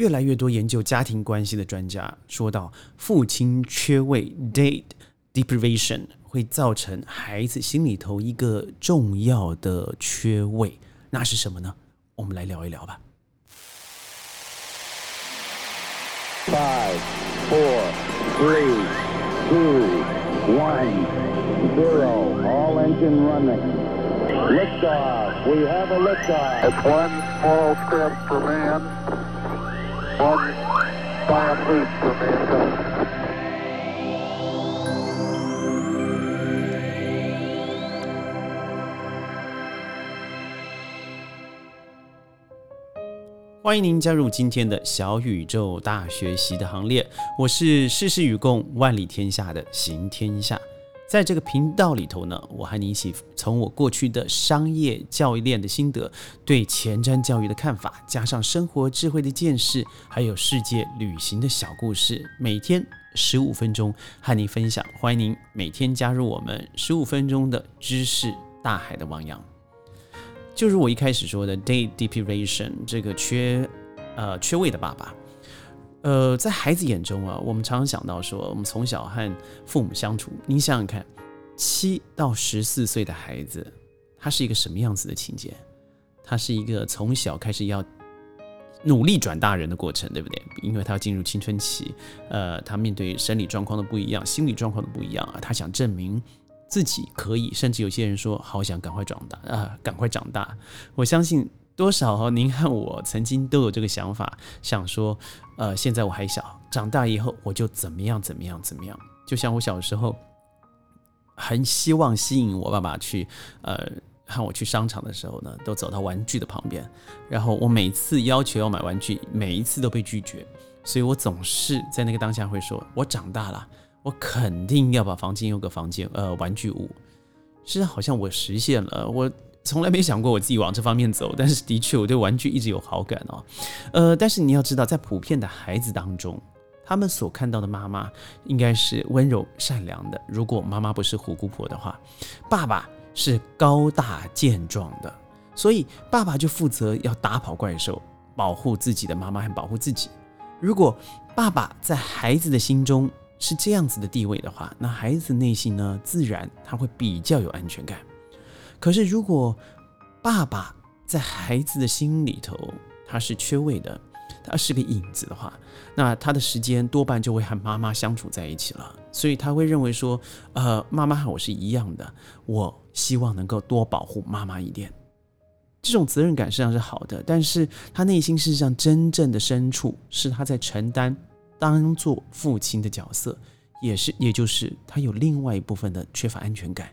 越来越多研究家庭关系的专家说到，父亲缺位 （date deprivation） 会造成孩子心里头一个重要的缺位，那是什么呢？我们来聊一聊吧。Five, four, three, two, one, zero. All engine running. Liftoff. We have a liftoff. It's one small step for man, 欢迎您加入今天的小宇宙大学习的行列，我是事事与共、万里天下的行天下。在这个频道里头呢，我和你一起从我过去的商业教育链的心得，对前瞻教育的看法，加上生活智慧的见识，还有世界旅行的小故事，每天十五分钟和你分享。欢迎您每天加入我们十五分钟的知识大海的汪洋。就是我一开始说的 day deprivation 这个缺呃缺位的爸爸，呃，在孩子眼中啊，我们常常想到说，我们从小和父母相处，你想想看，七到十四岁的孩子，他是一个什么样子的情节？他是一个从小开始要努力转大人的过程，对不对？因为他要进入青春期，呃，他面对生理状况的不一样，心理状况的不一样啊，他想证明。自己可以，甚至有些人说好想赶快长大啊，赶快长大。我相信多少您和我曾经都有这个想法，想说，呃，现在我还小，长大以后我就怎么样怎么样怎么样。就像我小时候，很希望吸引我爸爸去，呃，和我去商场的时候呢，都走到玩具的旁边，然后我每次要求要买玩具，每一次都被拒绝，所以我总是在那个当下会说，我长大了。我肯定要把房间有个房间，呃，玩具屋。是好像我实现了，我从来没想过我自己往这方面走，但是的确我对玩具一直有好感哦。呃，但是你要知道，在普遍的孩子当中，他们所看到的妈妈应该是温柔善良的。如果妈妈不是虎姑婆的话，爸爸是高大健壮的，所以爸爸就负责要打跑怪兽，保护自己的妈妈和保护自己。如果爸爸在孩子的心中，是这样子的地位的话，那孩子内心呢，自然他会比较有安全感。可是如果爸爸在孩子的心里头他是缺位的，他是个影子的话，那他的时间多半就会和妈妈相处在一起了。所以他会认为说，呃，妈妈和我是一样的，我希望能够多保护妈妈一点。这种责任感实际上是好的，但是他内心事实上真正的深处是他在承担。当做父亲的角色，也是，也就是他有另外一部分的缺乏安全感，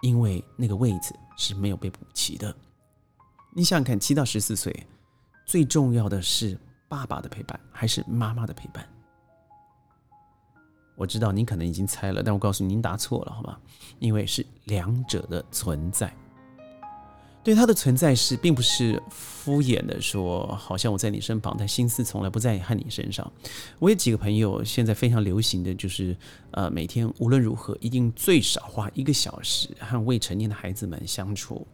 因为那个位置是没有被补齐的。你想想看，七到十四岁，最重要的是爸爸的陪伴还是妈妈的陪伴？我知道您可能已经猜了，但我告诉您答错了，好吗？因为是两者的存在。对他的存在是，并不是敷衍的说，好像我在你身旁，但心思从来不在和你身上。我有几个朋友，现在非常流行的就是，呃，每天无论如何，一定最少花一个小时和未成年的孩子们相处，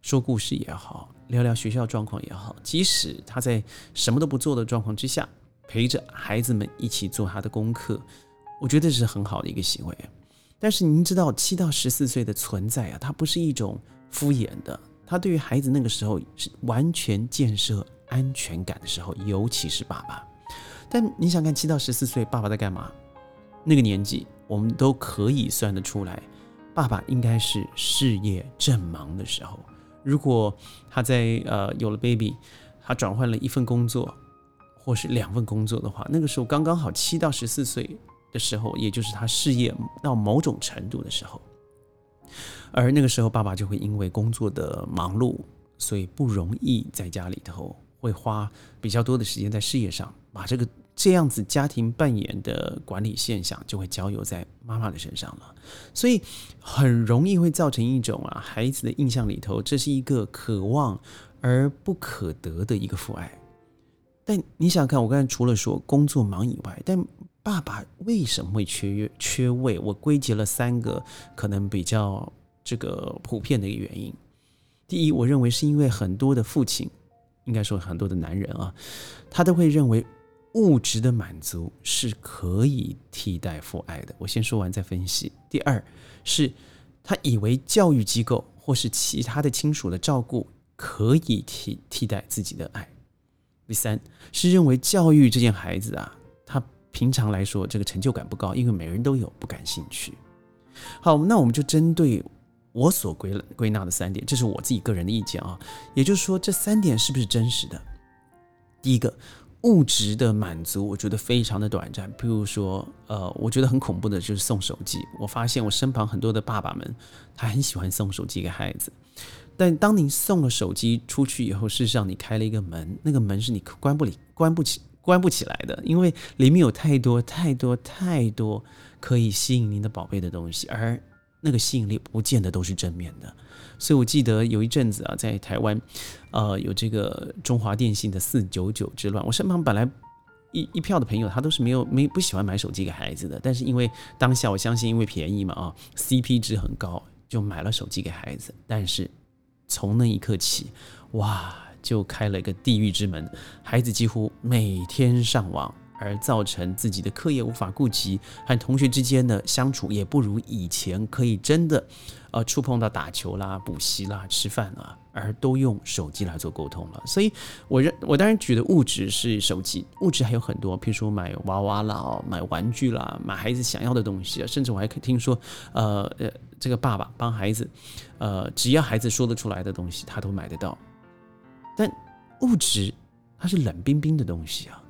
说故事也好，聊聊学校状况也好，即使他在什么都不做的状况之下，陪着孩子们一起做他的功课，我觉得是很好的一个行为。但是您知道，七到十四岁的存在啊，它不是一种敷衍的。他对于孩子那个时候是完全建设安全感的时候，尤其是爸爸。但你想看七到十四岁爸爸在干嘛？那个年纪我们都可以算得出来，爸爸应该是事业正忙的时候。如果他在呃有了 baby，他转换了一份工作或是两份工作的话，那个时候刚刚好七到十四岁的时候，也就是他事业到某种程度的时候。而那个时候，爸爸就会因为工作的忙碌，所以不容易在家里头会花比较多的时间在事业上，把这个这样子家庭扮演的管理现象就会交由在妈妈的身上了，所以很容易会造成一种啊孩子的印象里头，这是一个渴望而不可得的一个父爱。但你想看，我刚才除了说工作忙以外，但爸爸为什么会缺缺位？我归结了三个可能比较。这个普遍的一个原因，第一，我认为是因为很多的父亲，应该说很多的男人啊，他都会认为物质的满足是可以替代父爱的。我先说完再分析。第二是，他以为教育机构或是其他的亲属的照顾可以替替代自己的爱。第三是认为教育这件孩子啊，平常来说这个成就感不高，因为每个人都有，不感兴趣。好，那我们就针对我所归归纳的三点，这是我自己个人的意见啊。也就是说，这三点是不是真实的？第一个。物质的满足，我觉得非常的短暂。比如说，呃，我觉得很恐怖的就是送手机。我发现我身旁很多的爸爸们，他很喜欢送手机给孩子。但当你送了手机出去以后，事实上你开了一个门，那个门是你关不里、关不起、关不起来的，因为里面有太多、太多、太多可以吸引您的宝贝的东西，而那个吸引力不见得都是正面的。所以我记得有一阵子啊，在台湾，呃，有这个中华电信的四九九之乱。我身旁本来一一票的朋友，他都是没有没不喜欢买手机给孩子的，但是因为当下我相信，因为便宜嘛啊，CP 值很高，就买了手机给孩子。但是从那一刻起，哇，就开了一个地狱之门，孩子几乎每天上网。而造成自己的课业无法顾及，和同学之间的相处也不如以前可以真的，呃，触碰到打球啦、补习啦、吃饭啦，而都用手机来做沟通了。所以，我认我当然举的物质是手机，物质还有很多，譬如说买娃娃啦、买玩具啦、买孩子想要的东西啊，甚至我还可以听说，呃呃，这个爸爸帮孩子，呃，只要孩子说得出来的东西，他都买得到。但物质它是冷冰冰的东西啊。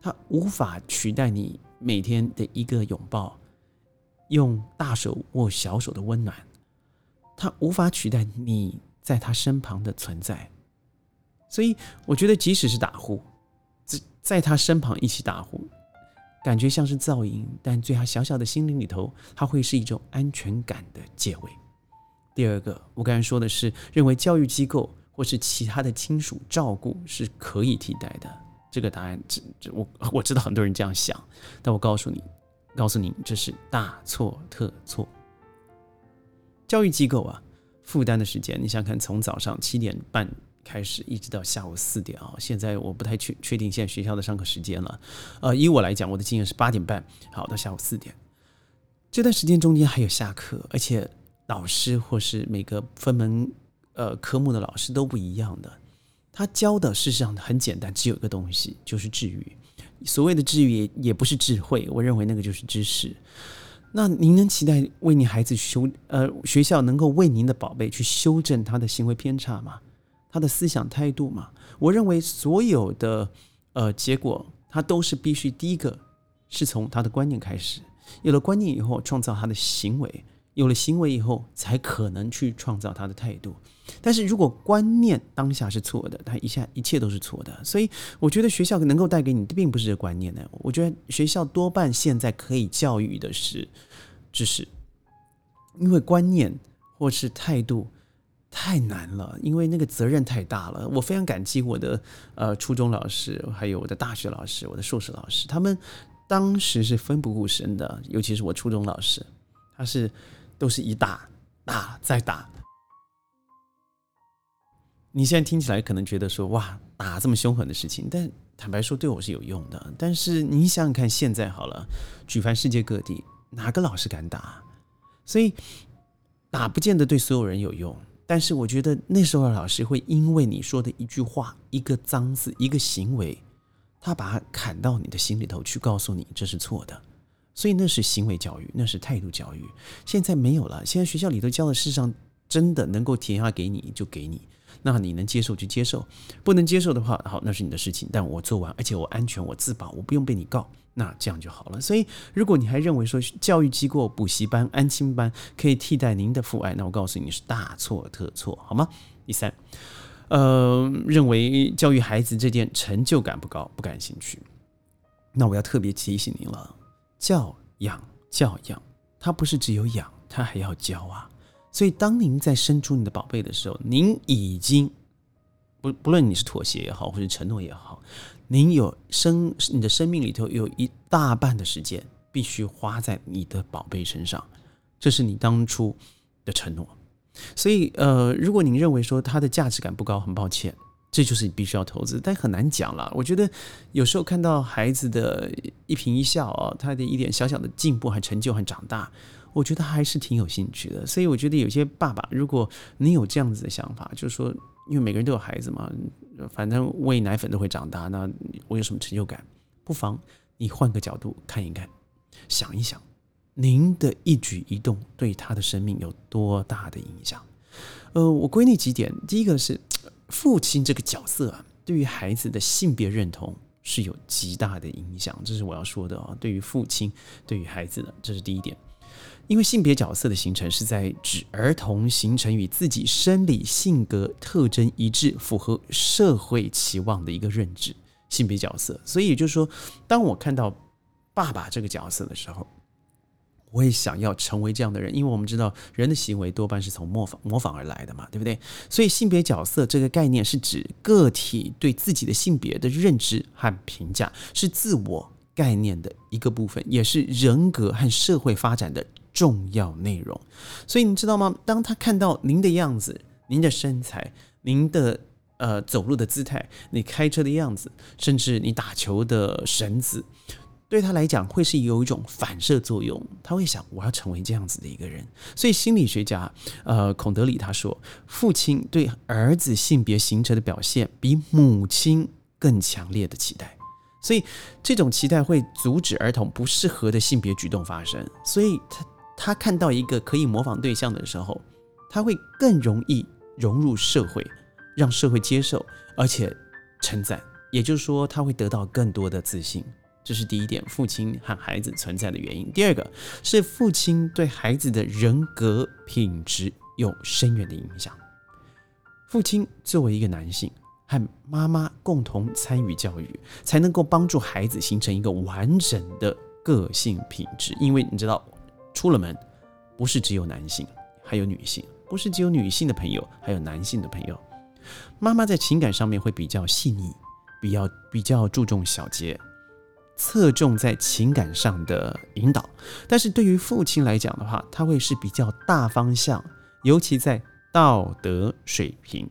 它无法取代你每天的一个拥抱，用大手握小手的温暖。它无法取代你在他身旁的存在。所以，我觉得即使是打呼，在在他身旁一起打呼，感觉像是噪音，但在他小小的心灵里头，它会是一种安全感的借位。第二个，我刚才说的是，认为教育机构或是其他的亲属照顾是可以替代的。这个答案，这这我我知道很多人这样想，但我告诉你，告诉你，这是大错特错。教育机构啊，负担的时间，你想看，从早上七点半开始，一直到下午四点啊。现在我不太确确定现在学校的上课时间了。呃，以我来讲，我的经验是八点半，好到下午四点，这段时间中间还有下课，而且老师或是每个分门呃科目的老师都不一样的。他教的事实上很简单，只有一个东西，就是治愈。所谓的治愈也也不是智慧，我认为那个就是知识。那您能期待为您孩子修呃学校能够为您的宝贝去修正他的行为偏差吗？他的思想态度吗？我认为所有的呃结果，他都是必须第一个是从他的观念开始，有了观念以后，创造他的行为。有了行为以后，才可能去创造他的态度。但是如果观念当下是错的，他一下一切都是错的。所以我觉得学校能够带给你并不是这观念呢。我觉得学校多半现在可以教育的是知识，因为观念或是态度太难了，因为那个责任太大了。我非常感激我的呃初中老师，还有我的大学老师，我的硕士老师，他们当时是奋不顾身的，尤其是我初中老师，他是。都是一打打再打，你现在听起来可能觉得说哇打这么凶狠的事情，但坦白说对我是有用的。但是你想想看，现在好了，举凡世界各地，哪个老师敢打？所以打不见得对所有人有用。但是我觉得那时候的老师会因为你说的一句话、一个脏字、一个行为，他把砍到你的心里头去，告诉你这是错的。所以那是行为教育，那是态度教育。现在没有了，现在学校里头教的，事实上真的能够填下给你就给你，那你能接受就接受，不能接受的话，好，那是你的事情。但我做完，而且我安全，我自保，我不用被你告，那这样就好了。所以，如果你还认为说教育机构、补习班、安亲班可以替代您的父爱，那我告诉你是大错特错，好吗？第三，呃，认为教育孩子这件成就感不高，不感兴趣，那我要特别提醒您了。教养教养，它不是只有养，它还要教啊。所以，当您在生出你的宝贝的时候，您已经不不论你是妥协也好，或者承诺也好，您有生你的生命里头有一大半的时间必须花在你的宝贝身上，这是你当初的承诺。所以，呃，如果您认为说它的价值感不高，很抱歉，这就是你必须要投资，但很难讲了。我觉得有时候看到孩子的一颦一笑啊，他的一点小小的进步和成就和长大，我觉得还是挺有兴趣的。所以我觉得有些爸爸，如果你有这样子的想法，就是说，因为每个人都有孩子嘛，反正喂奶粉都会长大，那我有什么成就感？不妨你换个角度看一看，想一想，您的一举一动对他的生命有多大的影响？呃，我归纳几点，第一个是父亲这个角色啊，对于孩子的性别认同是有极大的影响，这是我要说的啊。对于父亲，对于孩子的，这是第一点。因为性别角色的形成是在指儿童形成与自己生理性格特征一致、符合社会期望的一个认知性别角色，所以也就是说，当我看到爸爸这个角色的时候。我也想要成为这样的人，因为我们知道人的行为多半是从模仿模仿而来的嘛，对不对？所以性别角色这个概念是指个体对自己的性别的认知和评价，是自我概念的一个部分，也是人格和社会发展的重要内容。所以你知道吗？当他看到您的样子、您的身材、您的呃走路的姿态、你开车的样子，甚至你打球的绳子。对他来讲，会是有一种反射作用。他会想，我要成为这样子的一个人。所以心理学家，呃，孔德里他说，父亲对儿子性别形成的表现，比母亲更强烈的期待。所以这种期待会阻止儿童不适合的性别举动发生。所以他他看到一个可以模仿对象的时候，他会更容易融入社会，让社会接受，而且称赞。也就是说，他会得到更多的自信。这是第一点，父亲和孩子存在的原因。第二个是父亲对孩子的人格品质有深远的影响。父亲作为一个男性，和妈妈共同参与教育，才能够帮助孩子形成一个完整的个性品质。因为你知道，出了门不是只有男性，还有女性；不是只有女性的朋友，还有男性的朋友。妈妈在情感上面会比较细腻，比较比较注重小节。侧重在情感上的引导，但是对于父亲来讲的话，他会是比较大方向，尤其在道德水平。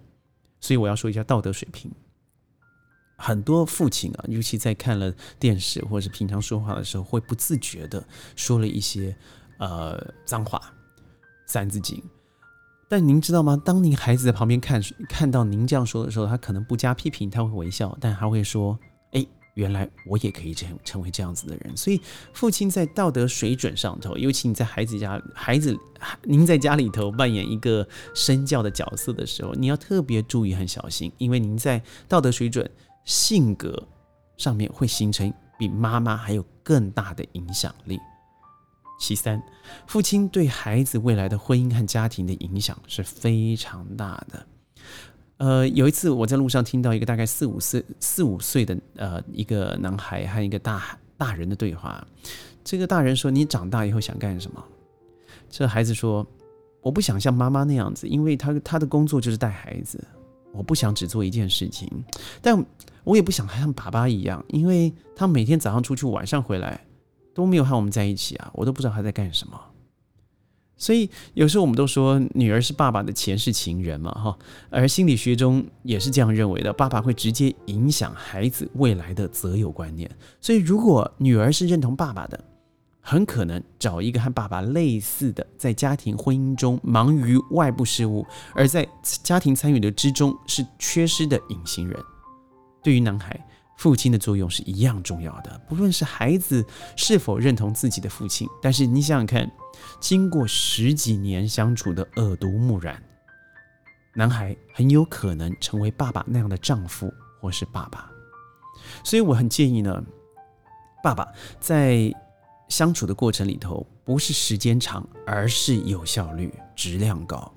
所以我要说一下道德水平。很多父亲啊，尤其在看了电视或者是平常说话的时候，会不自觉的说了一些呃脏话、三字经。但您知道吗？当您孩子在旁边看看到您这样说的时候，他可能不加批评，他会微笑，但他会说：“。”原来我也可以这样成为这样子的人，所以父亲在道德水准上头，尤其你在孩子家，孩子您在家里头扮演一个身教的角色的时候，你要特别注意很小心，因为您在道德水准、性格上面会形成比妈妈还有更大的影响力。其三，父亲对孩子未来的婚姻和家庭的影响是非常大的。呃，有一次我在路上听到一个大概四五岁、四五岁的呃一个男孩和一个大大人的对话。这个大人说：“你长大以后想干什么？”这孩子说：“我不想像妈妈那样子，因为他他的工作就是带孩子，我不想只做一件事情。但我也不想像爸爸一样，因为他每天早上出去，晚上回来都没有和我们在一起啊，我都不知道他在干什么。”所以有时候我们都说女儿是爸爸的前世情人嘛，哈，而心理学中也是这样认为的，爸爸会直接影响孩子未来的择友观念。所以如果女儿是认同爸爸的，很可能找一个和爸爸类似的，在家庭婚姻中忙于外部事务，而在家庭参与的之中是缺失的隐形人。对于男孩。父亲的作用是一样重要的，不论是孩子是否认同自己的父亲，但是你想想看，经过十几年相处的耳濡目染，男孩很有可能成为爸爸那样的丈夫或是爸爸。所以我很建议呢，爸爸在相处的过程里头，不是时间长，而是有效率、质量高。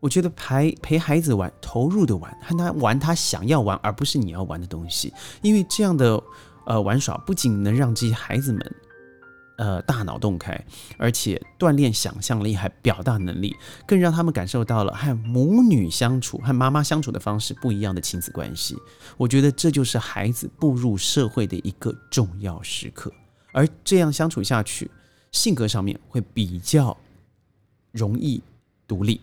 我觉得陪陪孩子玩，投入的玩，和他玩他想要玩，而不是你要玩的东西。因为这样的呃玩耍，不仅能让这些孩子们呃大脑洞开，而且锻炼想象力和表达能力，更让他们感受到了和母女相处、和妈妈相处的方式不一样的亲子关系。我觉得这就是孩子步入社会的一个重要时刻。而这样相处下去，性格上面会比较容易独立。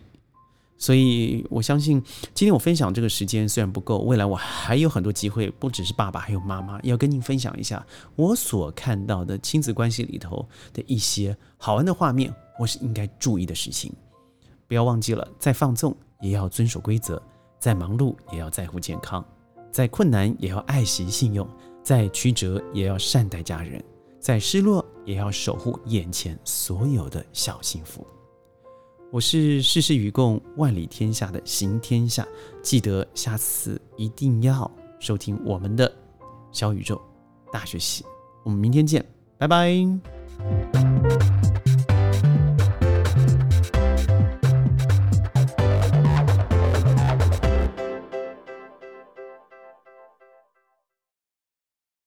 所以我相信，今天我分享这个时间虽然不够，未来我还有很多机会，不只是爸爸，还有妈妈，要跟您分享一下我所看到的亲子关系里头的一些好玩的画面，或是应该注意的事情。不要忘记了，再放纵也要遵守规则，再忙碌也要在乎健康，再困难也要爱惜信用，再曲折也要善待家人，在失落也要守护眼前所有的小幸福。我是世事与共、万里天下的行天下，记得下次一定要收听我们的小宇宙大学习。我们明天见，拜拜。